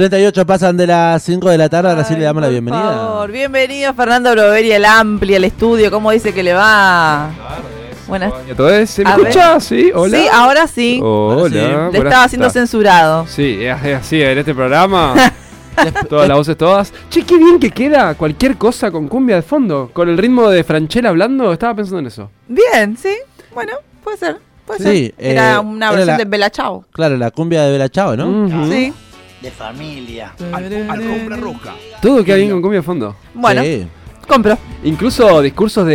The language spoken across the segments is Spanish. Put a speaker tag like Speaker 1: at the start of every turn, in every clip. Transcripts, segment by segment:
Speaker 1: 38 pasan de las 5 de la tarde, ahora sí le damos la
Speaker 2: por
Speaker 1: bienvenida.
Speaker 2: favor. Bienvenido Fernando Broveri, el amplio, el estudio. ¿Cómo dice que le va? Buenas
Speaker 3: Entonces, ¿se me escucha? Sí, hola.
Speaker 2: Sí, ahora sí.
Speaker 3: Hola. Buenas
Speaker 2: estaba siendo
Speaker 3: tardes.
Speaker 2: censurado.
Speaker 3: Sí, es así, en este programa. todas las voces, todas. Che, qué bien que queda cualquier cosa con cumbia de fondo. Con el ritmo de Franchella hablando, estaba pensando en eso.
Speaker 2: Bien, sí. Bueno, puede ser. Puede
Speaker 1: Sí,
Speaker 2: ser. Era
Speaker 1: eh,
Speaker 2: una
Speaker 1: era
Speaker 2: versión
Speaker 1: la-
Speaker 2: de Bella Chao.
Speaker 1: Claro, la cumbia de Bella Chao, ¿no?
Speaker 2: Sí.
Speaker 4: De familia.
Speaker 5: Alfombra roja.
Speaker 3: Todo queda bien con cumbia de fondo.
Speaker 2: Bueno,
Speaker 1: Sí.
Speaker 2: compro.
Speaker 3: Incluso discursos de,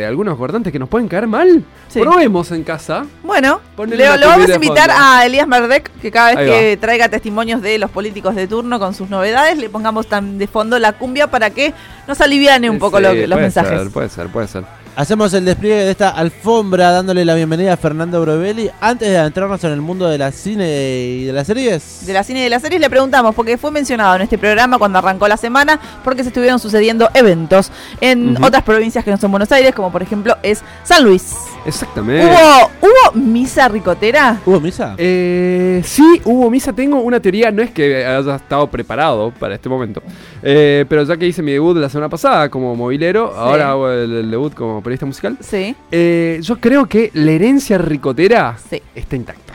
Speaker 3: de algunos gobernantes que nos pueden caer mal.
Speaker 2: Sí.
Speaker 3: Probemos en casa.
Speaker 2: Bueno,
Speaker 3: Ponele
Speaker 2: le,
Speaker 3: una
Speaker 2: lo vamos a invitar a Elías Merdek, que cada vez
Speaker 3: Ahí
Speaker 2: que traiga testimonios de los políticos de turno con sus novedades, le pongamos tan de fondo la cumbia para que nos aliviane un poco
Speaker 3: Sí,
Speaker 2: lo que- los
Speaker 3: puede
Speaker 2: mensajes.
Speaker 3: ser, puede ser, puede ser.
Speaker 1: Hacemos el despliegue de esta alfombra dándole la bienvenida a Fernando Brovelli. Antes de adentrarnos en el mundo de la cine y de las series.
Speaker 2: De la cine y de las series le preguntamos, porque fue mencionado en este programa cuando arrancó la semana, porque se estuvieron sucediendo eventos en otras provincias que no son Buenos Aires, como por ejemplo es San Luis.
Speaker 3: Exactamente.
Speaker 2: ¿Hubo, ¿Hubo misa ricotera?
Speaker 1: ¿Hubo misa?
Speaker 3: Eh, sí, hubo misa. Tengo una teoría, no es que haya estado preparado para este momento, eh, pero ya que hice mi debut la semana pasada como movilero, ahora hago el, el debut como periodista musical.
Speaker 2: Sí,
Speaker 3: eh, yo creo que la herencia ricotera
Speaker 2: sí,
Speaker 3: está intacta.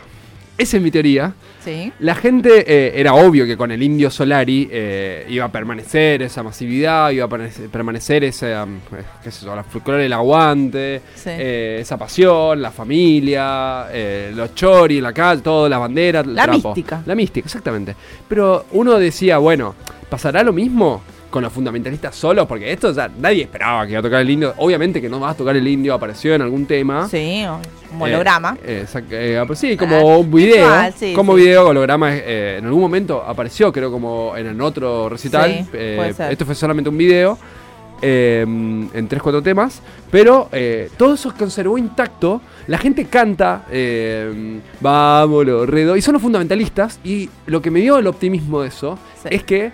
Speaker 3: Esa es mi teoría.
Speaker 2: Sí.
Speaker 3: La gente, eh, era obvio que con el indio Solari eh, iba a permanecer esa masividad, iba a permanecer, ese, um, qué sé yo, la folclore del aguante,
Speaker 2: Sí.
Speaker 3: eh, esa pasión, la familia, los chori la calle, todas las banderas, el
Speaker 2: La
Speaker 3: trapo.
Speaker 2: mística.
Speaker 3: La mística, exactamente. Pero uno decía, bueno, ¿pasará lo mismo? Con los fundamentalistas solos, porque esto ya nadie esperaba que iba a tocar el indio. Obviamente que no va a tocar el indio, apareció en algún tema.
Speaker 2: Sí, un holograma.
Speaker 3: Eh, exact- eh, sí, como
Speaker 2: Ah,
Speaker 3: un video.
Speaker 2: sí,
Speaker 3: como
Speaker 2: sí.
Speaker 3: video, holograma. eh, en algún momento apareció, creo, como en el otro recital.
Speaker 2: Sí, puede ser.
Speaker 3: esto fue solamente un video. en 3-4 temas. Pero todo eso conservó intacto. La gente canta. Vámonos, redo. Y son los fundamentalistas. Y lo que me dio el optimismo de eso es que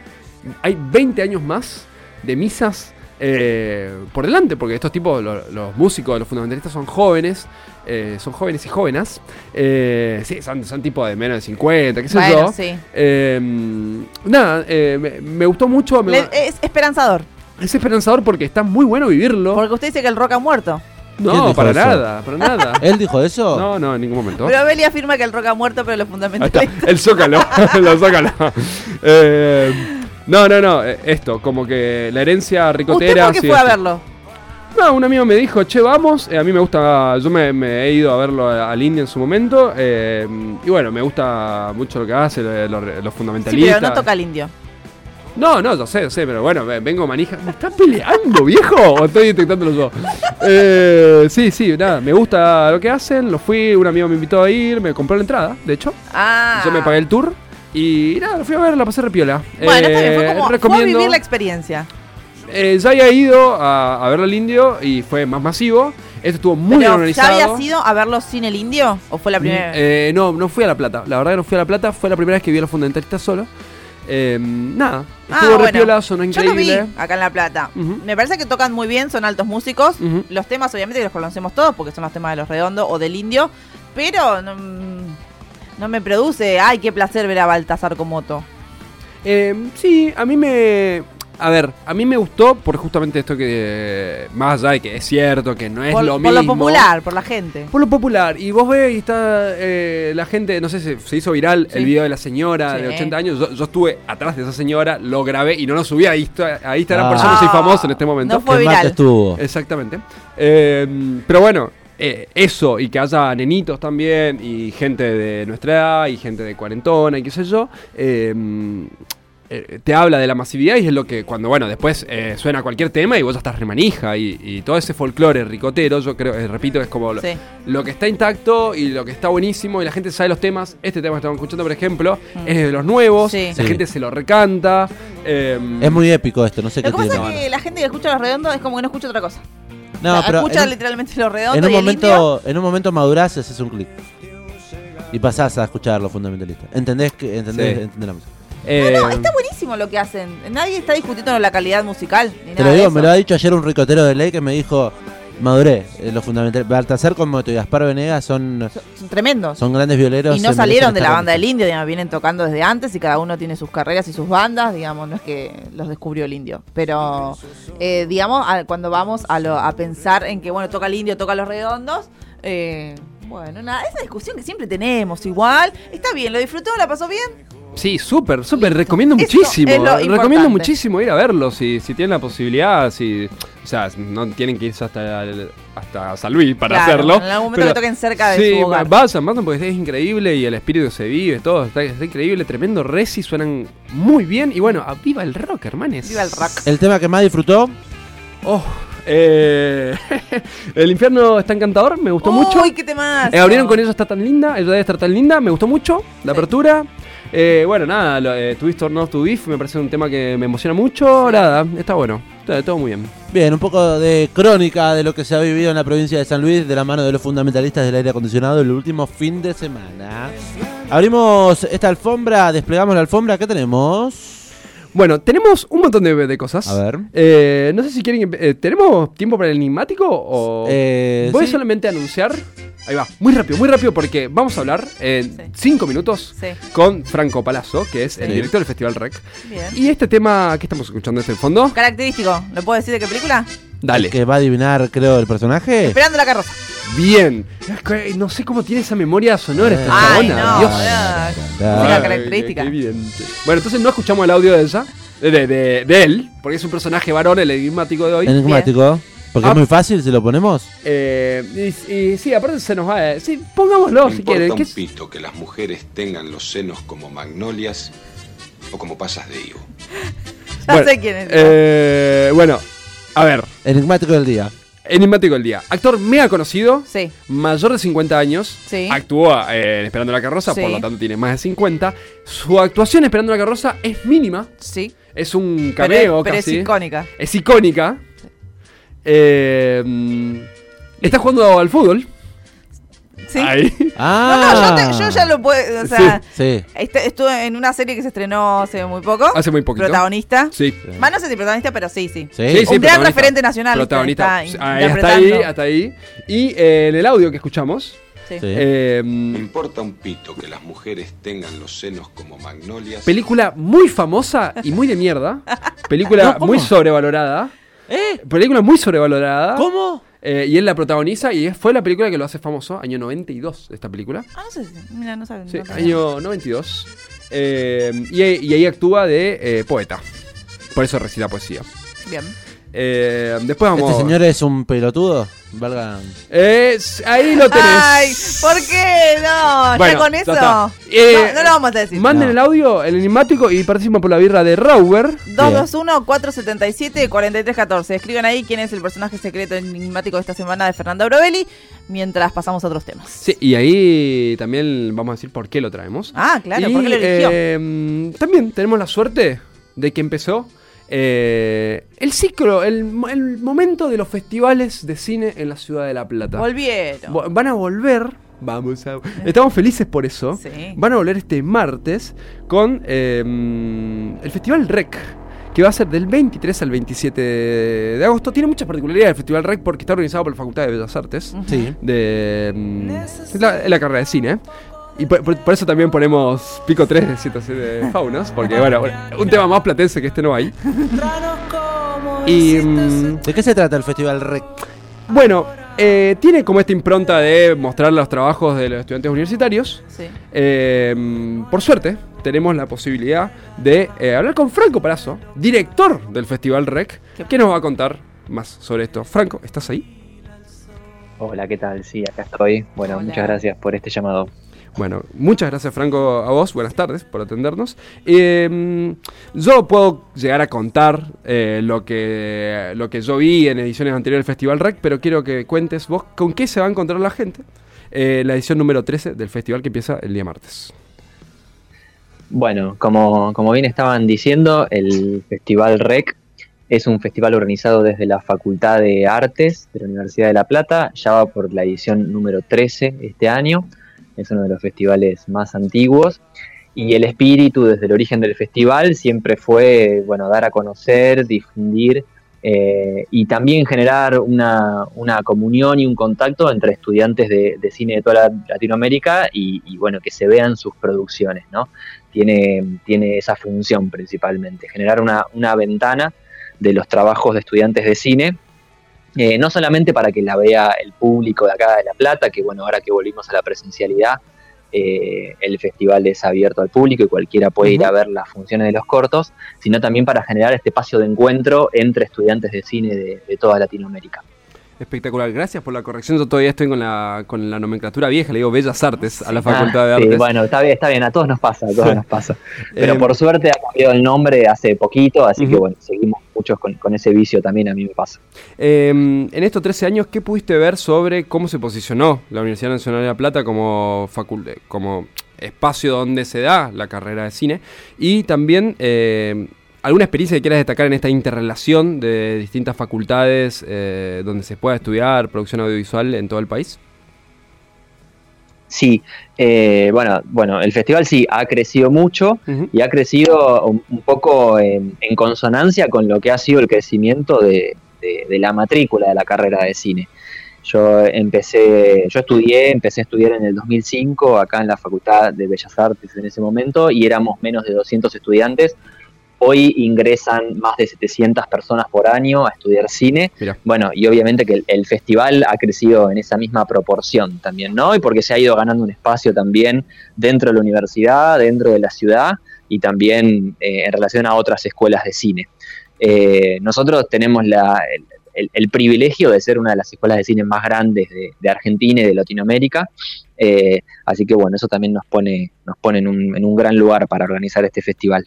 Speaker 3: hay 20 años más de misas eh, por delante, porque estos tipos, lo- los, músicos, los fundamentalistas son jóvenes, eh, son jóvenes y jóvenes, eh, sí, son, son tipos de menos de 50, qué sé
Speaker 2: Bueno,
Speaker 3: yo.
Speaker 2: sí.
Speaker 3: Eh, nada, eh, me, me gustó mucho, me-
Speaker 2: Le- es esperanzador,
Speaker 3: es esperanzador porque está muy bueno vivirlo.
Speaker 2: porque usted dice que el rock ha muerto.
Speaker 1: ¿Quién
Speaker 3: No, para
Speaker 1: eso?
Speaker 3: nada, para nada.
Speaker 1: ¿Él dijo eso?
Speaker 3: No, no, en ningún momento.
Speaker 2: Pero Beli afirma que el rock ha muerto, pero
Speaker 3: está,
Speaker 2: fundamentalistas...
Speaker 3: el zócalo, el zócalo. Eh, no, no, no, eh, esto, como que la herencia
Speaker 2: ¿Usted
Speaker 3: ricotera.
Speaker 2: por qué
Speaker 3: sí,
Speaker 2: fue a
Speaker 3: sí.
Speaker 2: verlo?
Speaker 3: No, un amigo me dijo, che, vamos. eh, a mí me gusta, yo me, me he ido a verlo al India en su momento. eh, y bueno, me gusta mucho lo que hace, lo- lo- los,
Speaker 2: Sí,
Speaker 3: fundamentalistas.
Speaker 2: pero no toca el indio.
Speaker 3: No, no, yo sé, yo sé, pero bueno, ve- vengo manija. ¿Me está peleando, viejo? ¿O estoy detectándolo yo? Eh, sí, sí, nada, me gusta lo que hacen. Lo fui, un amigo me invitó a ir, me compró la entrada, de hecho.
Speaker 2: Ah.
Speaker 3: Yo me pagué el tour. Y nada, lo fui a ver, la pasé repiola.
Speaker 2: Bueno, bien, fue
Speaker 3: Eh,
Speaker 2: como fue a
Speaker 3: recomiendo-
Speaker 2: vivir la experiencia.
Speaker 3: eh, ya había ido a, a ver al indio y fue más masivo. Esto estuvo muy bien
Speaker 2: Pero, ¿Ya
Speaker 3: organizado.
Speaker 2: había sido a verlo sin el indio? ¿O fue la primera vez?
Speaker 3: Eh, no, no fui a La Plata. La verdad que no fui a La Plata. Fue la primera vez que vi a los fundamentalistas solo. Eh, nada,
Speaker 2: Ah,
Speaker 3: estuvo
Speaker 2: bueno.
Speaker 3: repiola, sonó
Speaker 2: Yo lo vi
Speaker 3: increíble.
Speaker 2: acá en La Plata. Me parece que tocan muy bien, son altos músicos. Los temas, obviamente, que los conocemos todos, porque son los temas de los redondos o del indio. Pero no, mm, no me produce, ay, qué placer ver a Baltasar Comoto.
Speaker 3: Eh, sí, a mí me. A ver, a mí me gustó por justamente esto que. Más allá de que es cierto, que no es
Speaker 2: Por,
Speaker 3: lo
Speaker 2: por
Speaker 3: mismo.
Speaker 2: lo popular, por la gente.
Speaker 3: Por lo popular. Y vos ves y está eh, la gente, no sé si se hizo viral
Speaker 2: Sí.
Speaker 3: el video de la señora
Speaker 2: Sí.
Speaker 3: de 80 años. Yo, yo estuve atrás de esa señora, lo grabé y no lo subí a, Insta- a Instagram, por eso no soy
Speaker 2: Ah.
Speaker 3: famoso en este momento.
Speaker 2: No fue
Speaker 1: ¿Qué más
Speaker 2: viral.
Speaker 1: estuvo?
Speaker 3: Exactamente. Eh, pero bueno, eh, eso y que haya nenitos también y gente de nuestra edad y gente de cuarentona y qué sé yo. eh, eh, te habla de la masividad y es lo que cuando, bueno, después eh, suena cualquier tema y vos ya estás remanija y, y todo ese folclore ricotero, yo creo, eh, repito, es como lo,
Speaker 2: Sí.
Speaker 3: lo que está intacto y lo que está buenísimo y la gente sabe los temas. Este tema que estamos escuchando, por ejemplo,
Speaker 2: Mm.
Speaker 3: es de los nuevos,
Speaker 2: Sí.
Speaker 3: la
Speaker 1: Sí.
Speaker 3: gente se lo recanta. eh,
Speaker 1: Es muy épico esto, no sé
Speaker 2: Lo
Speaker 1: qué
Speaker 2: que pasa es que la gente que escucha los redondos es como que no escucha otra cosa.
Speaker 1: No,
Speaker 2: O sea,
Speaker 1: pero
Speaker 2: escucha
Speaker 1: en,
Speaker 2: literalmente los redondos
Speaker 1: en un
Speaker 2: y el indio.
Speaker 1: momento, en un momento madurás y haces un clic. Y pasás a escuchar los fundamentalistas. ¿Entendés que entendés,
Speaker 3: Sí.
Speaker 1: entendés la música?
Speaker 3: eh,
Speaker 2: No, está buenísimo lo que hacen. Nadie está discutiendo la calidad musical. Ni
Speaker 1: Te
Speaker 2: nada
Speaker 1: lo
Speaker 2: de
Speaker 1: digo,
Speaker 2: eso.
Speaker 1: me lo ha dicho ayer un ricotero de ley que me dijo, madurez, es lo fundamental. Baltasar como y Gaspar Venegas son,
Speaker 2: Son, tremendos.
Speaker 1: son grandes violeros.
Speaker 2: y no salieron de la banda del indio, digamos, vienen tocando desde antes y cada uno tiene sus carreras y sus bandas, digamos, no es que los descubrió el indio. Pero, eh, digamos, a- cuando vamos a, lo- a pensar en que, bueno, toca el indio, toca los redondos, eh, bueno, nada, esa discusión que siempre tenemos igual, está bien, lo disfrutó, la pasó bien.
Speaker 3: Sí, súper, súper. Recomiendo
Speaker 2: Eso
Speaker 3: muchísimo.
Speaker 2: es lo
Speaker 3: Recomiendo
Speaker 2: importante.
Speaker 3: muchísimo ir a verlo si, si tienen la posibilidad. Si, o sea, no tienen que irse hasta, el- hasta San Luis para
Speaker 2: Claro,
Speaker 3: hacerlo.
Speaker 2: en algún momento que toquen cerca de
Speaker 3: sí,
Speaker 2: su hogar.
Speaker 3: vayan, vayan porque es increíble y el espíritu se vive, todo. Está, está increíble, tremendo resi, suenan muy bien. Y bueno, viva el rock, hermanes.
Speaker 2: Viva el rock.
Speaker 1: El tema que más disfrutó,
Speaker 3: Oh, eh, el infierno está encantador, me gustó mucho.
Speaker 2: Uy, qué temazo.
Speaker 3: Eh, abrieron con eso está tan linda, ella debe estar tan linda, me gustó mucho la
Speaker 2: Sí.
Speaker 3: apertura. Eh, bueno, nada, lo, eh, Twist or Not to Beef me parece un tema que me emociona mucho. Nada, está bueno, todo muy bien.
Speaker 1: bien, un poco de crónica de lo que se ha vivido en la provincia de San Luis de la mano de los fundamentalistas del aire acondicionado el último fin de semana. Abrimos esta alfombra, desplegamos la alfombra, ¿qué tenemos?
Speaker 3: Bueno, tenemos un montón de, de cosas.
Speaker 1: A ver.
Speaker 3: Eh, no sé si quieren. eh, ¿Tenemos tiempo para el enigmático? O
Speaker 1: Eh,
Speaker 3: voy
Speaker 1: sí.
Speaker 3: solamente a anunciar. Ahí va, muy rápido, muy rápido, porque vamos a hablar en
Speaker 2: Sí.
Speaker 3: cinco minutos
Speaker 2: Sí,
Speaker 3: con Franco Palazzo, que es el
Speaker 1: Sí.
Speaker 3: director del Festival Rec.
Speaker 2: bien.
Speaker 3: Y este tema que estamos escuchando en este fondo,
Speaker 2: Característico, ¿lo puedo decir de qué película?
Speaker 3: Dale.
Speaker 1: Que va a adivinar, creo, el personaje.
Speaker 2: Esperando la carroza.
Speaker 3: Bien. Que No sé cómo tiene esa memoria sonora esta
Speaker 2: Ay,
Speaker 3: chabona.
Speaker 2: no,
Speaker 3: Dios.
Speaker 2: boludo.
Speaker 1: Ah,
Speaker 2: la
Speaker 3: Ay,
Speaker 2: característica.
Speaker 3: qué evidente. Bueno, entonces no escuchamos el audio de ella, de, de, de- de él, porque es un personaje varón, el enigmático de hoy.
Speaker 1: Enigmático. Porque
Speaker 3: Ah.
Speaker 1: es muy fácil, si lo ponemos.
Speaker 3: Eh, y, y sí, aparte se nos va. eh, sí, pongámoslo
Speaker 4: No
Speaker 3: si quieren.
Speaker 4: un pito que las mujeres tengan los senos como magnolias o como pasas de higo.
Speaker 2: Ya
Speaker 3: Bueno,
Speaker 2: sé quién es.
Speaker 3: eh, bueno, a ver,
Speaker 1: Enigmático del día.
Speaker 3: enigmático del día. Actor mega conocido,
Speaker 2: Sí,
Speaker 3: mayor de 50 años.
Speaker 2: Sí.
Speaker 3: Actuó eh, en Esperando la Carroza,
Speaker 2: Sí.
Speaker 3: por lo tanto tiene más de 50. Su actuación en Esperando la Carroza es mínima.
Speaker 2: sí.
Speaker 3: Es un
Speaker 2: Pero,
Speaker 3: cameo
Speaker 2: es- pero es icónica.
Speaker 3: Es icónica. Eh, está jugando al fútbol.
Speaker 2: Sí.
Speaker 3: Ahí.
Speaker 2: No,
Speaker 1: Ah.
Speaker 2: no, yo, te- yo ya lo puedo. O sea,
Speaker 1: Sí.
Speaker 2: este- estuve en una serie que se estrenó hace muy poco.
Speaker 3: Hace muy poquito.
Speaker 2: Protagonista.
Speaker 3: Sí.
Speaker 2: Más no sé si protagonista, pero sí, sí.
Speaker 1: Sí.
Speaker 3: Sí, sí,
Speaker 2: Un gran
Speaker 3: protagonista.
Speaker 2: referente nacional.
Speaker 3: Protagonista.
Speaker 2: Está
Speaker 3: Ah, hasta ahí,
Speaker 2: interpretando.
Speaker 3: hasta ahí. Y eh, en el audio que escuchamos.
Speaker 2: Sí.
Speaker 1: Sí.
Speaker 3: eh,
Speaker 4: No importa un pito que las mujeres tengan los senos como magnolias.
Speaker 3: película muy famosa y muy de mierda. Película
Speaker 1: No, ¿cómo?
Speaker 3: muy sobrevalorada.
Speaker 1: ¿Eh?
Speaker 3: Película muy sobrevalorada.
Speaker 1: ¿Cómo?
Speaker 3: Eh, y él la protagoniza y es- fue la película que lo hace famoso, año 92, esta película.
Speaker 2: Ah, no sé. Mira, no saben.
Speaker 3: Sí,
Speaker 2: no
Speaker 3: año 92. Eh, y, y ahí actúa de eh, poeta. Por eso recita poesía.
Speaker 2: Bien.
Speaker 3: Eh, después vamos.
Speaker 1: ¿Este señor es un pelotudo? Valga.
Speaker 3: Eh, ahí lo tenés.
Speaker 2: Ay, ¿por qué? No,
Speaker 3: Bueno,
Speaker 2: ya con eso.
Speaker 3: Eh,
Speaker 2: no, no lo vamos a decir.
Speaker 3: Manden
Speaker 1: No.
Speaker 3: el audio, el enigmático y participen por la birra de Rauber.
Speaker 2: 221-477-4314. Escriban ahí quién es el personaje secreto enigmático de esta semana de Fernando Brovelli, mientras pasamos a otros temas.
Speaker 3: Sí, y ahí también vamos a decir por qué lo traemos.
Speaker 2: Ah, claro,
Speaker 3: Y,
Speaker 2: ¿por qué lo eligió?
Speaker 3: eh, también tenemos la suerte de que empezó eh, el ciclo, el, mo- el momento de los festivales de cine en la ciudad de La Plata.
Speaker 2: Volvieron.
Speaker 3: Vo- Van a volver. Vamos a. Estamos felices por eso.
Speaker 2: Sí.
Speaker 3: Van a volver este martes con eh, el Festival Rec. Que va a ser del 23 al 27 de agosto. Tiene muchas particularidades el Festival Rec porque está organizado por la Facultad de Bellas Artes.
Speaker 1: Sí.
Speaker 3: De. es la, la carrera de cine. Y por, por- por eso también ponemos pico 3 de 107 faunas. Porque, bueno, un tema más platense que este no hay. Y. mm,
Speaker 1: ¿De qué se trata el Festival Rec?
Speaker 3: bueno, eh, tiene como esta impronta de mostrar los trabajos de los estudiantes universitarios.
Speaker 2: Sí.
Speaker 3: Eh, por suerte, tenemos la posibilidad de eh, hablar con Franco Palazzo, director del Festival Rec, que nos va a contar más sobre esto. Franco, ¿estás ahí?
Speaker 5: Hola, ¿qué tal? Sí, acá estoy. Bueno,
Speaker 2: Hola.
Speaker 5: muchas gracias por este llamado.
Speaker 3: Bueno, muchas gracias Franco a vos, buenas tardes por atendernos. Eh, yo puedo llegar a contar eh, lo, que, lo que yo vi en ediciones anteriores del Festival Rec, pero quiero que cuentes vos con qué se va a encontrar la gente en la edición número 13 del festival que empieza el día martes.
Speaker 5: Bueno, como, como bien estaban diciendo, el Festival REC es un festival organizado desde la Facultad de Artes de la Universidad de La Plata. Ya va por la edición número 13 este año. Es uno de los festivales más antiguos. Y el espíritu desde el origen del festival siempre fue, bueno, dar a conocer, difundir eh, y también generar una, una, comunión y un contacto entre estudiantes de, cine de toda Latinoamérica y, bueno, que se vean sus producciones, ¿no? Tiene, tiene esa función principalmente, generar una, una ventana de los trabajos de estudiantes de cine eh, no solamente para que la vea el público de acá de La Plata, que bueno, ahora que volvimos a la presencialidad, eh, el festival es abierto al público y cualquiera puede ir a ver las funciones de los cortos, sino también para generar este espacio de encuentro entre estudiantes de cine de toda Latinoamérica.
Speaker 3: Espectacular, gracias por la corrección. Yo todavía estoy con la, con la nomenclatura vieja, le digo Bellas Artes a la Facultad de Artes. Sí,
Speaker 5: bueno, está bien, está bien, a todos nos pasa, a todos nos pasa. Pero em, por suerte ha cambiado el nombre hace poquito, así que bueno, seguimos muchos con, ese vicio también, a mí me pasa.
Speaker 3: Em, en estos 13 años, ¿qué pudiste ver sobre cómo se posicionó la Universidad Nacional de La Plata como, como espacio donde se da la carrera de cine? Y también... Eh, ¿Alguna experiencia que quieras destacar en esta interrelación de distintas facultades eh, donde se pueda estudiar producción audiovisual en todo el país?
Speaker 5: Sí, eh, bueno, bueno, el festival sí ha crecido mucho y ha crecido un, poco en, consonancia con lo que ha sido el crecimiento de, la matrícula de la carrera de cine. Yo empecé, yo estudié, empecé a estudiar en el 2005 acá en la Facultad de Bellas Artes en ese momento y éramos menos de 200 estudiantes Hoy ingresan más de 700 personas por año a estudiar cine. Bueno, y obviamente que el, festival ha crecido en esa misma proporción también, ¿no? Y porque se ha ido ganando un espacio también dentro de la universidad, dentro de la ciudad y también eh, en relación a otras escuelas de cine. Eh, nosotros tenemos el, privilegio de ser una de las escuelas de cine más grandes de, Argentina y de Latinoamérica. Eh, así que bueno, eso también nos pone, nos pone en un gran lugar para organizar este festival.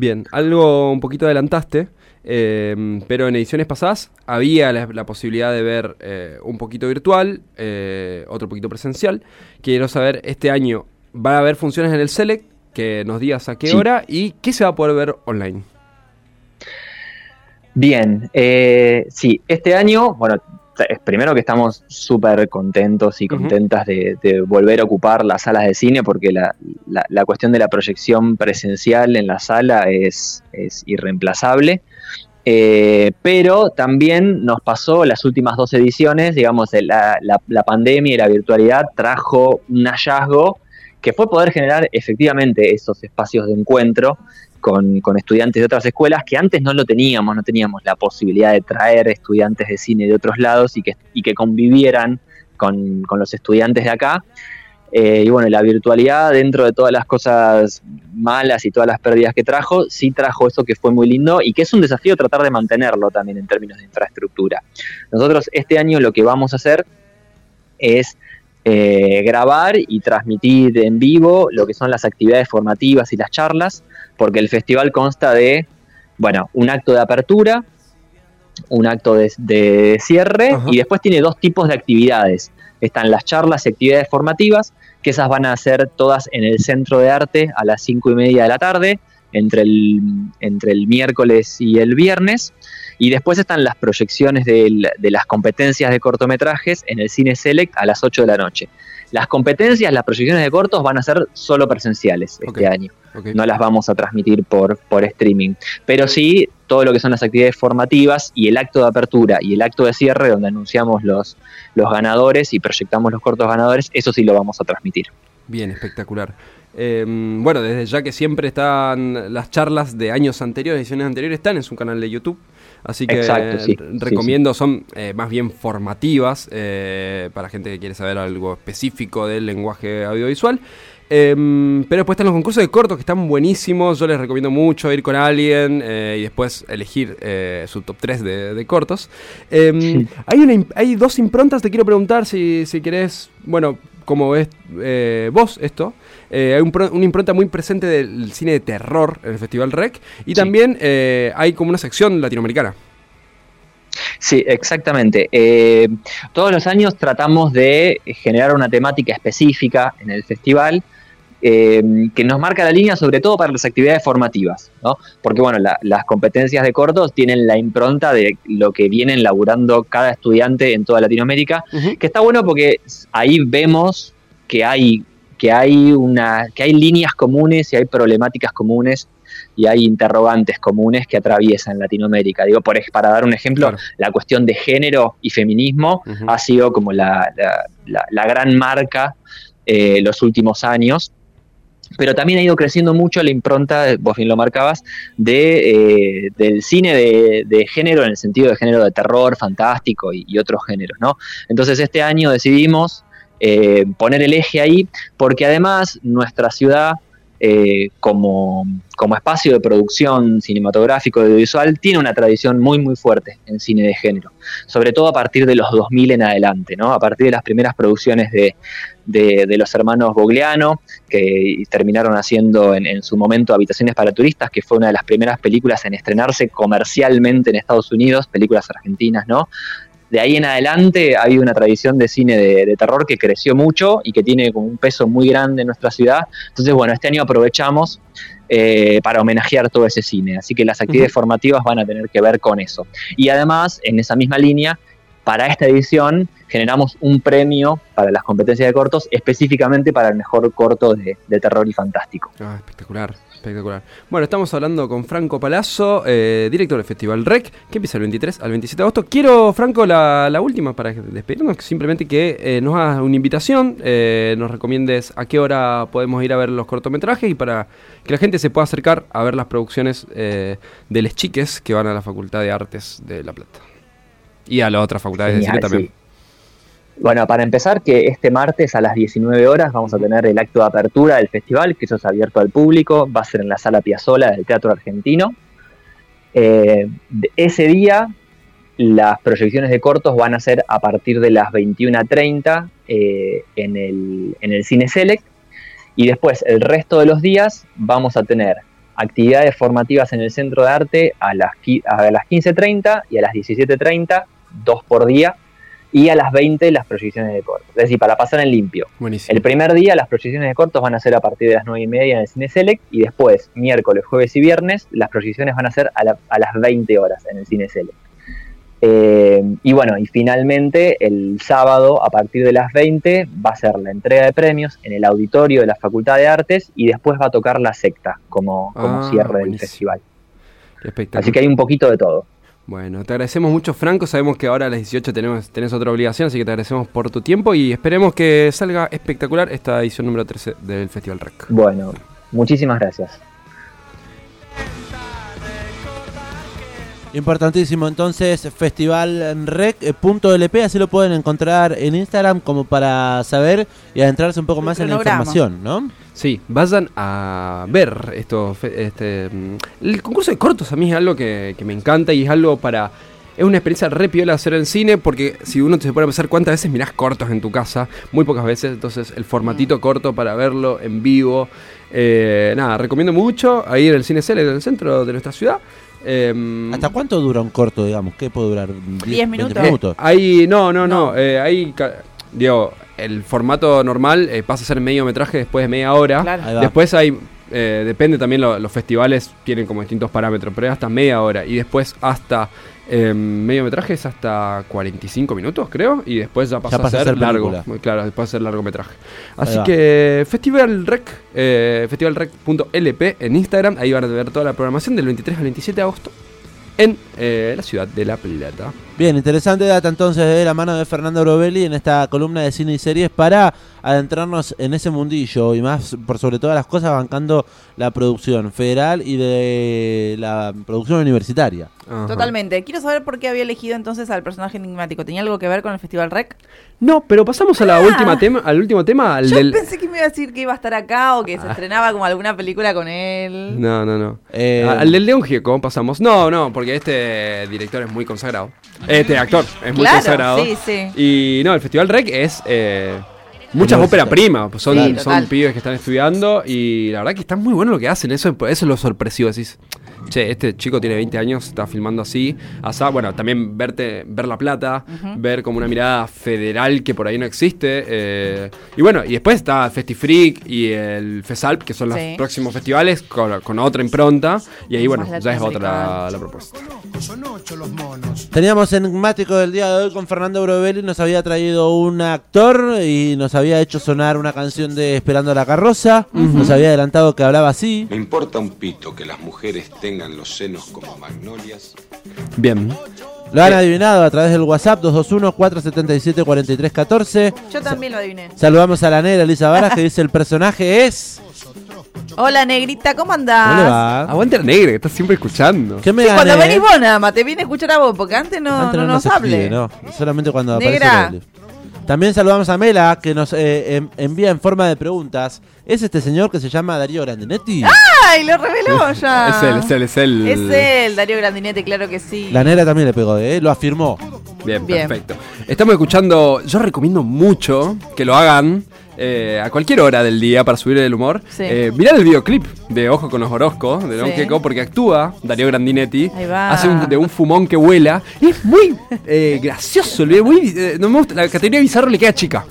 Speaker 3: Bien, algo un poquito adelantaste, em, pero en ediciones pasadas había la, posibilidad de ver eh, un poquito virtual, eh, otro poquito presencial. Quiero saber, este año va a haber funciones en el Select, que nos digas a qué hora y qué se va a poder ver online.
Speaker 5: Bien, eh, sí, este año, bueno, primero que estamos súper contentos y contentas de, volver a ocupar las salas de cine porque la, cuestión de la proyección presencial en la sala es, irreemplazable. Eh, pero también nos pasó las últimas dos ediciones, digamos, la, la pandemia y la virtualidad trajo un hallazgo que fue poder generar efectivamente esos espacios de encuentro con, estudiantes de otras escuelas que antes no lo teníamos, no teníamos la posibilidad de traer estudiantes de cine de otros lados y que, que convivieran con, los estudiantes de acá. Eh, y bueno, la virtualidad, dentro de todas las cosas malas y todas las pérdidas que trajo, sí trajo eso que fue muy lindo y que es un desafío tratar de mantenerlo también en términos de infraestructura. Nosotros este año lo que vamos a hacer es eh, grabar y transmitir en vivo lo que son las actividades formativas y las charlas, porque el festival consta de, bueno, un acto de apertura, un acto de, cierre y después tiene dos tipos de actividades. Están las charlas y actividades formativas, que esas van a ser todas en el Centro de Arte a las cinco y media de la tarde, entre el, entre el miércoles y el viernes. Y después están las proyecciones de, las competencias de cortometrajes en el Cine Select a las 8 de la noche. Las competencias, las proyecciones de cortos van a ser solo presenciales este año. No las vamos a transmitir por, por streaming. Pero sí, todo lo que son las actividades formativas y el acto de apertura y el acto de cierre, donde anunciamos los, los ganadores y proyectamos los cortos ganadores, eso sí lo vamos a transmitir.
Speaker 3: Bien, espectacular. Em, bueno, desde ya que siempre están las charlas de años anteriores, ediciones anteriores, están en su canal de YouTube. Así que recomiendo, son eh, más bien formativas eh, para gente que quiere saber algo específico del lenguaje audiovisual. Em, pero después están los concursos de cortos que están buenísimos. Yo les recomiendo mucho ir con alguien eh, y después elegir su top 3 de, cortos. Em, hay, hay dos improntas, te quiero preguntar si, si querés, bueno, como ves vos esto. Eh, hay una impronta muy presente del cine de terror en el Festival Rec y también eh, hay como una sección latinoamericana.
Speaker 5: Sí, exactamente. Eh, todos los años tratamos de generar una temática específica en el festival que nos marca la línea sobre todo para las actividades formativas, ¿no? Porque bueno, las competencias de cortos tienen la impronta de lo que vienen laburando cada estudiante en toda Latinoamérica, que está bueno porque ahí vemos que hay que hay, una, que hay líneas comunes y hay problemáticas comunes y hay interrogantes comunes que atraviesan Latinoamérica. Digo, por, para dar un ejemplo,
Speaker 3: Claro.
Speaker 5: la cuestión de género y feminismo ha sido como la, la- la- la gran marca eh, los últimos años. Pero también ha ido creciendo mucho la impronta, vos bien lo marcabas, de, eh, del cine de, de género en el sentido de género de terror, fantástico y, otros géneros, ¿no? Entonces este año decidimos eh, poner el eje ahí, porque además nuestra ciudad, eh, como, como espacio de producción cinematográfico audiovisual, tiene una tradición muy, muy fuerte en cine de género, sobre todo a partir de los 2000 en adelante, ¿no? A partir de las primeras producciones de, de, de los hermanos Bogliano, que terminaron haciendo en, en su momento Habitaciones para Turistas, que fue una de las primeras películas en estrenarse comercialmente en Estados Unidos, películas argentinas, ¿no? De ahí en adelante ha habido una tradición de cine de, de terror que creció mucho y que tiene como un peso muy grande en nuestra ciudad. Entonces, bueno, este año aprovechamos eh, para homenajear todo ese cine. Así que las actividades formativas van a tener que ver con eso. Y además, en esa misma línea, para esta edición generamos un premio para las competencias de cortos, específicamente para el mejor corto de, terror y fantástico.
Speaker 3: Ah, espectacular, espectacular. Bueno, estamos hablando con Franco Palazzo, eh, director del Festival REC, que empieza el 23 al 27 de agosto. Quiero, Franco, la, última para despedirnos, simplemente que eh, nos hagas una invitación, eh, nos recomiendes a qué hora podemos ir a ver los cortometrajes y para que la gente se pueda acercar a ver las producciones eh, de les chiques que van a la Facultad de Artes de La Plata. Y a las otras facultades de cine también.
Speaker 5: sí. Bueno, para empezar, que este martes a las 19 horas vamos a tener el acto de apertura del festival, que eso es abierto al público, va a ser en la sala Piazzola del Teatro Argentino. Eh, ese día las proyecciones de cortos van a ser a partir de las 21.30 eh, en, el, en el Cine Select y después el resto de los días vamos a tener actividades formativas en el Centro de Arte a las, a las 15.30 y a las 17.30, dos por día, y a las 20 las proyecciones de cortos. Es decir, para pasar en limpio.
Speaker 3: Buenísimo.
Speaker 5: El primer día las proyecciones de cortos van a ser a partir de las 9 y media en el Cine Select y después, miércoles, jueves y viernes, las proyecciones van a ser a, la- a las 20 horas en el Cine Select. Eh, y bueno, y finalmente el sábado a partir de las 20 va a ser la entrega de premios en el auditorio de la Facultad de Artes y después va a tocar la secta como, como
Speaker 3: Ah,
Speaker 5: cierre del festival. Así que hay un poquito de todo.
Speaker 3: Bueno, te agradecemos mucho, Franco. Sabemos que ahora a las 18 tenemos, tenés otra obligación, así que te agradecemos por tu tiempo y esperemos que salga espectacular esta edición número 13 del Festival Rec.
Speaker 5: Bueno, muchísimas gracias.
Speaker 1: Importantísimo, entonces, festivalrec.lp, así lo pueden encontrar en Instagram como para saber y adentrarse un poco
Speaker 2: El
Speaker 1: más en la información, ¿no?
Speaker 3: Sí, vayan a ver esto, este, mm, el concurso de cortos a mí es algo que, que me encanta y es algo para... Es una experiencia re piola hacer en cine porque si uno se pone a pensar cuántas veces mirás cortos en tu casa, muy pocas veces, entonces el formatito corto para verlo en vivo. eh, nada, recomiendo mucho a ir al Cine Cele en el centro de nuestra ciudad. Em,
Speaker 1: ¿Hasta cuánto dura un corto, digamos? ¿Qué puede durar?
Speaker 2: Diez
Speaker 1: 20
Speaker 2: minutos.
Speaker 1: minutos?
Speaker 3: Ahí, no, no, no.
Speaker 2: No.
Speaker 3: eh, ahí, ca- digo, el formato normal eh, pasa a ser medio metraje después de media hora.
Speaker 2: Claro.
Speaker 1: Ahí va.
Speaker 3: Después hay, eh, depende también, lo- los festivales tienen como distintos parámetros, pero es hasta media hora. Y después hasta eh, medio metraje es hasta 45 minutos, creo. Y después ya pasa,
Speaker 1: pasa
Speaker 3: a
Speaker 1: a
Speaker 3: ser, largo.
Speaker 1: película.
Speaker 3: Muy claro, después a ser largometraje. Así que Festival Rec, eh, festivalrec.lp en Instagram. Ahí van a ver toda la programación del 23 al 27 de agosto en eh, la ciudad de La Plata.
Speaker 1: Bien, interesante data entonces de la mano de Fernando Brovelli en esta columna de cine y series para adentrarnos en ese mundillo y más por sobre todas las cosas bancando la producción federal y de la producción universitaria.
Speaker 3: Ajá.
Speaker 2: Totalmente. Quiero saber por qué había elegido entonces al personaje enigmático. ¿Tenía algo que ver con el Festival Rec?
Speaker 3: No, pero pasamos a la
Speaker 2: Ah.
Speaker 3: última tema, al último tema, al
Speaker 2: Yo
Speaker 3: del.
Speaker 2: pensé que me iba a decir que iba a estar acá o que se estrenaba como alguna película con él.
Speaker 3: No, no, no.
Speaker 1: Eh,
Speaker 3: al del León Gieco pasamos. No, no, porque este director es muy consagrado. Este actor es muy
Speaker 2: Claro,
Speaker 3: consagrado.
Speaker 2: sí, sí.
Speaker 3: Y no, el Festival Rec es eh, muchas óperas primas. Son,
Speaker 2: Sí,
Speaker 3: son pibes que están estudiando y la verdad que está muy bueno lo que hacen. Eso, eso es lo sorpresivo. Decís, che, este chico tiene 20 años, está filmando así. Asá, bueno, también verte, ver La Plata, ver como una mirada federal que por ahí no existe. eh, y bueno, y después está Festifreak y el FESALP, que son los
Speaker 2: Sí.
Speaker 3: próximos festivales con, con otra impronta. Y ahí, bueno, ya es otra la, la propuesta.
Speaker 6: Son ocho los monos.
Speaker 1: Teníamos enigmático del día de hoy con Fernando Brovelli, nos había traído un actor y nos había hecho sonar una canción de Esperando la carroza, nos había adelantado que hablaba así.
Speaker 4: Me importa un pito que las mujeres tengan los senos como magnolias.
Speaker 3: Bien.
Speaker 1: Lo han adivinado a través del WhatsApp 221-477-4314.
Speaker 2: Yo también lo adiviné.
Speaker 1: Saludamos a la negra Elisa Varas que dice el personaje es...
Speaker 2: Hola, negrita, ¿cómo
Speaker 1: ¿Cómo le
Speaker 2: andás?
Speaker 1: va?
Speaker 3: Aguante la negra, que estás siempre escuchando.
Speaker 1: ¿Qué me
Speaker 2: Sí, cuando venís vos nada más, te viene a escuchar a vos, porque antes no,
Speaker 1: Antes
Speaker 2: no nos
Speaker 1: se
Speaker 2: hable.
Speaker 1: escribe, no, solamente cuando
Speaker 2: Negra.
Speaker 1: aparece. También saludamos a Mela, que nos eh, envía en forma de preguntas. ¿Es este señor que se llama Darío Grandinetti?
Speaker 2: ¡Ay, lo reveló ya!
Speaker 3: Es él, es él, es él.
Speaker 2: Es él, Darío Grandinetti, claro que sí.
Speaker 1: La negra también le pegó, ¿eh? Lo afirmó.
Speaker 3: Bien,
Speaker 2: Bien.
Speaker 3: perfecto. Estamos escuchando, yo recomiendo mucho que lo hagan eh, a cualquier hora del día para subir el humor.
Speaker 2: Sí.
Speaker 3: Eh, mirá el videoclip de Ojo con los Orozco, de Don
Speaker 2: Sí.
Speaker 3: Queco, porque actúa Darío Grandinetti.
Speaker 2: Ahí va.
Speaker 3: Hace un- de un fumón que vuela. Es muy eh, gracioso, el video, muy, eh, no me gusta, la categoría bizarro le queda chica.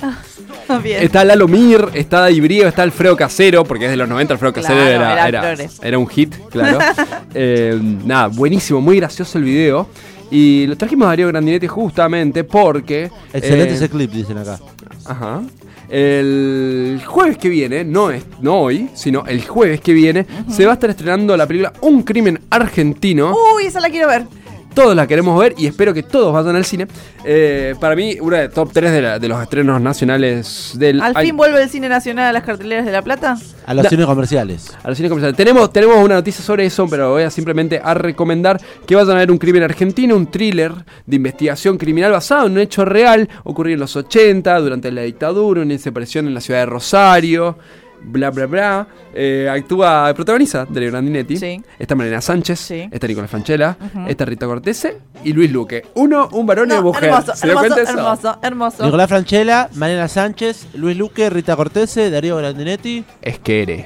Speaker 2: Bien.
Speaker 3: Está Lalo Mir, está Daddy Brío, está Alfredo Casero, porque es de los 90 Alfredo Casero
Speaker 2: Claro,
Speaker 3: era,
Speaker 2: era
Speaker 3: era, un hit, claro. Eh, nada, buenísimo, muy gracioso el video. Y lo trajimos a Darío Grandinetti justamente porque...
Speaker 1: Excelente
Speaker 3: eh,
Speaker 1: ese clip, dicen acá.
Speaker 3: Ajá. El jueves que viene, no, es, no hoy, sino el jueves que viene, se va a estar estrenando la película Un crimen argentino.
Speaker 2: Uy, esa la quiero ver.
Speaker 3: Todos la queremos ver y espero que todos vayan al cine. Eh, para mí, una de top 3 de, la- de los estrenos nacionales del
Speaker 2: ¿Al fin vuelve el cine nacional a las carteleras de La Plata?
Speaker 1: A los
Speaker 3: Da-
Speaker 1: cines comerciales.
Speaker 3: a los cines comerciales. Tenemos, tenemos una noticia sobre eso, pero voy a simplemente a recomendar que vayan a ver un crimen argentino, un thriller de investigación criminal basado en un hecho real ocurrido en los 80, durante la dictadura, una desaparición en la ciudad de Rosario. Bla bla bla. Eh, actúa, protagoniza Darío Grandinetti.
Speaker 2: Sí.
Speaker 3: Está Mariana Sánchez.
Speaker 2: Sí.
Speaker 3: Está Nicolás Franchella. Está Rita Cortese. Y Luis Luque. Uno, un varón y una
Speaker 2: No,
Speaker 3: mujer.
Speaker 2: hermoso,
Speaker 3: ¿Se dio
Speaker 2: hermoso,
Speaker 3: cuenta eso?
Speaker 2: hermoso, hermoso.
Speaker 1: Nicolás Franchella, Mariana Sánchez, Luis Luque, Rita Cortese, Darío Grandinetti.
Speaker 3: Es que eres.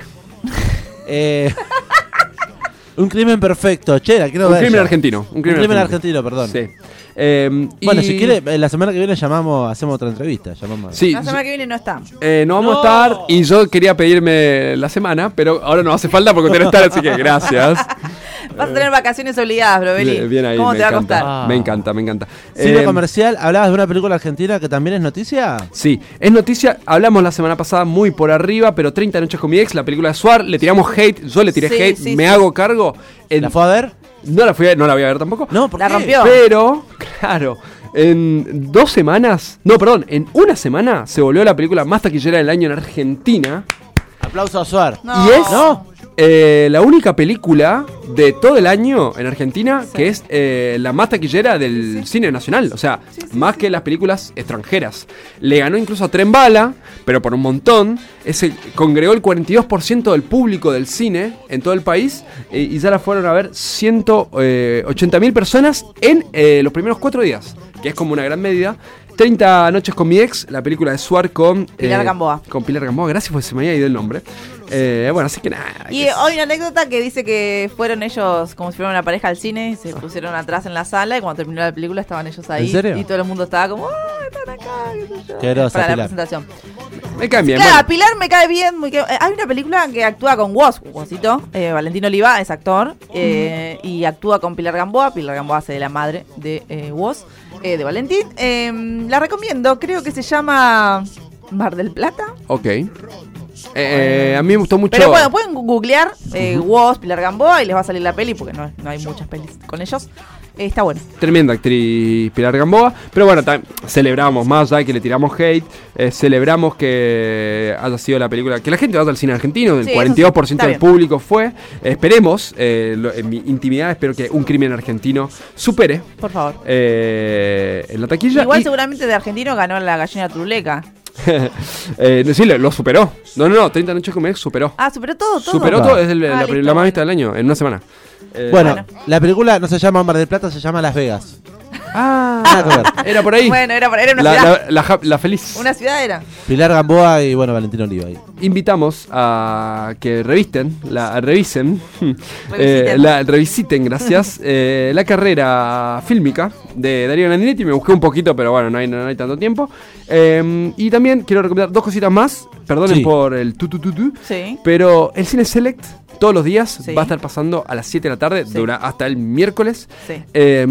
Speaker 1: Eh, un crimen perfecto. Che, la quiero
Speaker 3: Un
Speaker 1: ver
Speaker 3: crimen
Speaker 1: ya.
Speaker 3: argentino. Un
Speaker 1: Un
Speaker 3: crimen,
Speaker 1: crimen argentino, perdón.
Speaker 3: Sí. Eh,
Speaker 1: Bueno,
Speaker 3: y-
Speaker 1: si quiere, eh, la semana que viene llamamos, hacemos otra entrevista. Llamamos.
Speaker 3: Sí,
Speaker 2: La semana que viene no está.
Speaker 3: Eh, no vamos
Speaker 1: No.
Speaker 3: a estar y yo quería pedirme la semana, pero ahora no hace falta porque tenés que estar, así que gracias.
Speaker 2: Vas a tener vacaciones obligadas, Broveli.
Speaker 3: Bien, bien ahí,
Speaker 2: ¿Cómo
Speaker 3: me
Speaker 2: te va a
Speaker 3: encanta.
Speaker 2: costar?
Speaker 1: Ah.
Speaker 3: Me encanta, me encanta.
Speaker 1: Cine
Speaker 3: Eh,
Speaker 1: comercial, hablabas de una película argentina que también es noticia.
Speaker 3: Sí, es noticia, hablamos la semana pasada muy por arriba, pero 30 noches con mi ex, la película de Suar, le tiramos hate, yo le tiré
Speaker 2: Sí,
Speaker 3: hate,
Speaker 2: sí,
Speaker 3: me
Speaker 2: sí.
Speaker 3: hago cargo. En-
Speaker 1: ¿La fue a ver?
Speaker 3: No la fui a- no la voy a ver tampoco.
Speaker 1: No, ¿por
Speaker 2: La
Speaker 1: qué?
Speaker 2: rompió.
Speaker 3: Pero, claro, en dos semanas, no, perdón, en una semana se volvió la película más taquillera del año en Argentina.
Speaker 1: Aplauso a Suar.
Speaker 2: No.
Speaker 3: Y es
Speaker 1: ¿No?
Speaker 3: Eh, la única película de todo el año en Argentina que es eh, la más taquillera del cine nacional. O sea, más que las películas extranjeras. Le ganó incluso a Tren Bala, pero por un montón. Ese congregó el 42% del público del cine en todo el país. eh, y ya la fueron a ver 180 mil personas en los primeros cuatro días. Que es como una gran medida. 30 noches con mi ex, la película de Suar con
Speaker 2: Pilar Gamboa.
Speaker 3: Con Pilar Gamboa, gracias porque se me había ido el nombre. Eh, bueno, así que nada.
Speaker 2: Y
Speaker 3: que-
Speaker 2: hoy una anécdota que dice que fueron ellos como si fueran una pareja al cine y se pusieron atrás en la sala y cuando terminó la película estaban ellos ahí
Speaker 1: ¿En serio?
Speaker 2: y todo el mundo estaba como, ¡ah, están acá! qué sé yo",
Speaker 1: Qué grosa,
Speaker 2: para la presentación.
Speaker 3: me bien.
Speaker 2: Claro,
Speaker 3: bueno.
Speaker 2: Pilar me cae bien. muy que- eh, hay una película que actúa con Woz, Wozito, eh, Valentino Oliva es actor eh, y actúa con Pilar Gamboa. Pilar Gamboa hace de la madre de eh, Woz, eh, de Valentín. Eh, la recomiendo, creo que se llama Mar del Plata.
Speaker 3: Ok. Eh, a mí me gustó mucho.
Speaker 2: Pero bueno, pueden googlear eh, Woz, Pilar Gamboa y les va a salir la peli porque no, no hay muchas pelis con ellos. Eh, está bueno.
Speaker 3: Tremenda actriz Pilar Gamboa. Pero bueno, celebramos más ya que le tiramos hate. eh, celebramos que haya sido la película. Que la gente vaya al cine argentino. El
Speaker 2: Sí, eso sí,
Speaker 3: 42%
Speaker 2: está
Speaker 3: del
Speaker 2: bien.
Speaker 3: público fue. Esperemos, lo- en mi intimidad, espero que un crimen argentino supere
Speaker 2: Por favor.
Speaker 3: en la taquilla.
Speaker 2: Igual
Speaker 3: y-
Speaker 2: seguramente de argentino ganó la gallina truleca.
Speaker 3: eh, sí, lo, lo superó. No, no, no. 30 noches con mi ex superó.
Speaker 2: Ah, superó todo, todo.
Speaker 3: Superó todo. Es el-
Speaker 2: Ah,
Speaker 3: la,
Speaker 2: listo,
Speaker 3: la más
Speaker 2: bueno.
Speaker 3: vista del año, en una semana. Eh,
Speaker 1: Bueno,
Speaker 2: Bueno.
Speaker 1: la película no se llama Mar del Plata, se llama Las Vegas.
Speaker 3: Ah, era por ahí.
Speaker 2: Bueno, era, era una
Speaker 3: la,
Speaker 2: ciudad.
Speaker 3: la- la ja- la feliz.
Speaker 2: Una ciudad era.
Speaker 1: Pilar Gamboa y bueno, Valentino Oliva ahí.
Speaker 3: Invitamos a que revisten, la revisen, eh,
Speaker 2: Revisiten.
Speaker 3: la revisiten, gracias, eh, la carrera fílmica de Darío Nandinetti. Me busqué un poquito, pero bueno, no hay, no hay tanto tiempo. Eh, y también quiero recomendar dos cositas más. Perdonen
Speaker 1: Sí.
Speaker 3: por el tu tu tu tu.
Speaker 2: Sí.
Speaker 3: Pero el Cine Select todos los días
Speaker 2: Sí.
Speaker 3: va a estar pasando a las 7 de la tarde,
Speaker 2: Sí.
Speaker 3: dura hasta el miércoles.
Speaker 2: Sí.
Speaker 3: Eh,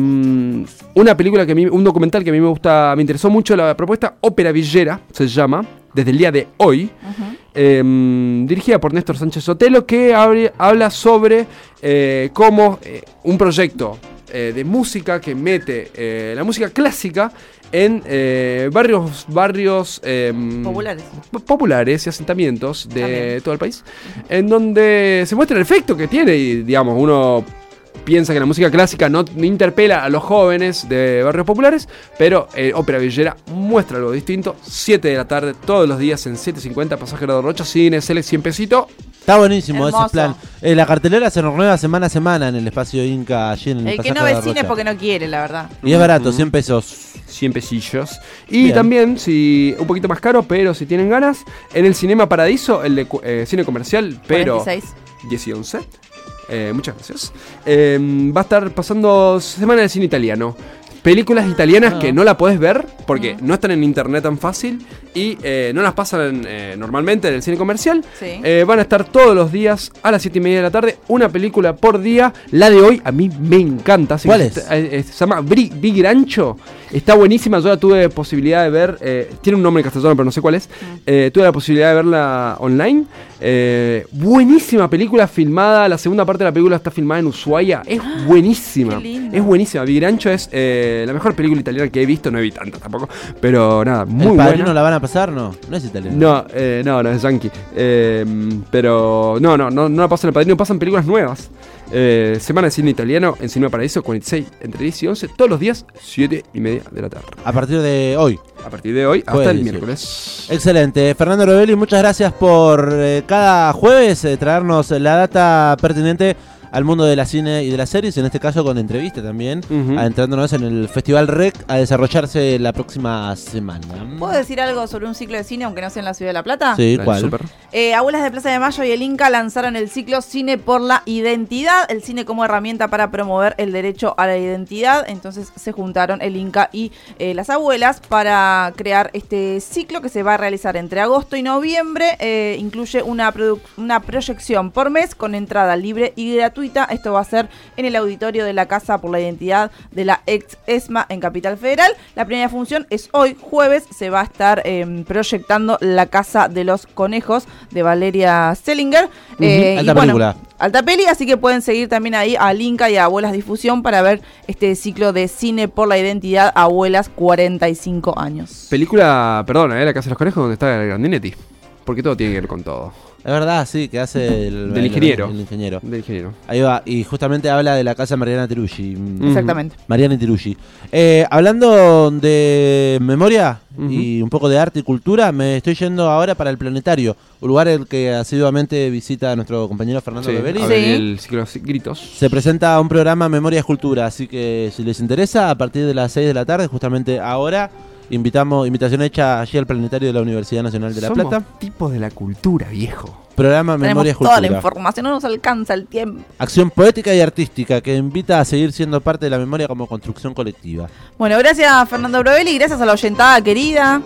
Speaker 3: una película que a mí, un documental que a mí me gusta, me interesó mucho la propuesta, Ópera Villera, se llama, desde el día de hoy, eh, dirigida por Néstor Sánchez Sotelo, que abre- habla sobre eh, cómo eh, un proyecto eh, de música que mete eh, la música clásica en eh, barrios, barrios em,
Speaker 2: Populares.
Speaker 3: po- populares y asentamientos de
Speaker 2: También.
Speaker 3: todo el país, en donde se muestra el efecto que tiene y, digamos, uno piensa que la música clásica no interpela a los jóvenes de barrios populares, pero eh, Ópera Villera muestra algo distinto. 7 de la tarde, todos los días en 7.50, Pasajero de Rocha, Cine, Select 100 pesito.
Speaker 1: Está buenísimo
Speaker 2: Hermoso.
Speaker 1: ese plan. Eh, la cartelera se renueva semana a semana en el espacio Inca, allí en el
Speaker 2: El que no ve cine es porque no quiere, la verdad.
Speaker 1: Y es barato, 100 pesos.
Speaker 3: 100 pesillos. Y
Speaker 1: Bien.
Speaker 3: también, si un poquito más caro, pero si tienen ganas, en el Cinema Paradiso, el de eh, cine comercial, pero
Speaker 2: 46.
Speaker 3: 10 y 11. Eh, muchas gracias. Eh, va a estar pasando Semana del Cine Italiano. Películas italianas
Speaker 1: Ah.
Speaker 3: que no la podés ver porque
Speaker 2: Ah.
Speaker 3: no están en internet tan fácil y eh, no las pasan eh, normalmente en el cine comercial.
Speaker 2: Sí.
Speaker 3: Eh, van a estar todos los días a las 7 y media de la tarde, una película por día. La de hoy a mí me encanta. así
Speaker 1: ¿Cuál
Speaker 3: que
Speaker 1: es?
Speaker 3: se llama Bri- Big Rancho. Está buenísima. Yo la tuve posibilidad de ver. eh, tiene un nombre en castellano, pero no sé cuál es. Eh, tuve la posibilidad de verla online. Eh, buenísima película filmada. La segunda parte de la película está filmada en Ushuaia. Es buenísima.
Speaker 2: qué lindo.
Speaker 3: Es buenísima. Big Rancho es eh, la mejor película italiana que he visto. No he visto tanta tampoco. Pero nada, muy
Speaker 1: ¿El padrino
Speaker 3: buena.
Speaker 1: la van a pasar? No, no es italiano.
Speaker 3: No, eh, no, no, es yankee. Eh, pero no, no, no, no la pasan el padrino, pasan películas nuevas. Eh, Semana de cine italiano en Cinema Paraíso, 46, entre 10 y 11, todos los días, 7 y media de la tarde.
Speaker 1: A partir de hoy.
Speaker 3: A partir de hoy hasta
Speaker 1: Jueves,
Speaker 3: el
Speaker 1: sí.
Speaker 3: miércoles.
Speaker 1: Excelente. Fernando Robelli, muchas gracias por eh, cada jueves eh, traernos la data pertinente al mundo de la cine y de las series, en este caso con entrevista también,
Speaker 3: Ujú.
Speaker 1: adentrándonos en el Festival REC a desarrollarse la próxima semana.
Speaker 2: ¿Puedo decir algo sobre un ciclo de cine, aunque no sea en la ciudad de La Plata?
Speaker 1: Sí, ¿cuál?
Speaker 2: Eh, Abuelas de Plaza de Mayo y el Inca lanzaron el ciclo Cine por la Identidad, el cine como herramienta para promover el derecho a la identidad. Entonces se juntaron el Inca y eh, las abuelas para crear este ciclo que se va a realizar entre agosto y noviembre. Eh, incluye una, una proyección por mes con entrada libre y gratuita. Esto va a ser en el auditorio de la Casa por la Identidad de la ex ESMA en Capital Federal. La primera función es hoy, jueves. Se va a estar eh, proyectando La Casa de los Conejos de Valeria Sellinger. Eh,
Speaker 1: Alta
Speaker 2: y bueno,
Speaker 1: película.
Speaker 2: Alta peli, así que pueden seguir también ahí a Linka y a Abuelas Difusión para ver este ciclo de cine por la identidad Abuelas 45 años.
Speaker 3: Película, perdona, ¿eh? La Casa de los Conejos, donde está el Grandinetti. Porque todo tiene que ver con todo.
Speaker 1: Es verdad, sí, que hace el,
Speaker 3: Del ingeniero.
Speaker 1: El, ingeniero.
Speaker 3: Del ingeniero.
Speaker 1: Ahí va, y justamente habla de la casa Mariana Tirushi. Mm.
Speaker 2: Exactamente.
Speaker 1: Mariana Tirushi. Eh, hablando de memoria y un poco de arte y cultura, me estoy yendo ahora para el planetario, un lugar el que asiduamente visita nuestro compañero Fernando
Speaker 3: Sí, ver,
Speaker 2: Sí.
Speaker 3: el ciclo de gritos.
Speaker 1: Se presenta un programa Memoria es Cultura, así que si les interesa, a partir de las 6 de la tarde, justamente ahora, invitamos, invitación hecha allí al planetario de la Universidad Nacional de La
Speaker 3: Somos
Speaker 1: Plata.
Speaker 3: tipos de la cultura, viejo.
Speaker 1: Programa Memoria es
Speaker 2: toda la
Speaker 1: Cultura.
Speaker 2: información, no nos alcanza el tiempo.
Speaker 1: Acción poética y artística que invita a seguir siendo parte de la memoria como construcción colectiva.
Speaker 2: Bueno, gracias Fernando Brovelli, gracias a la oyentada querida.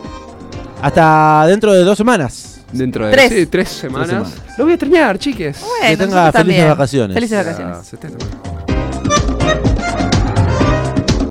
Speaker 1: Hasta dentro de dos semanas.
Speaker 3: Dentro de
Speaker 2: Tres.
Speaker 3: sí, tres, semanas.
Speaker 1: semanas.
Speaker 3: Lo voy a extrañar, chiques.
Speaker 2: Bueno,
Speaker 1: Que tenga felices
Speaker 2: también.
Speaker 1: vacaciones.
Speaker 2: Felices vacaciones.
Speaker 3: se te-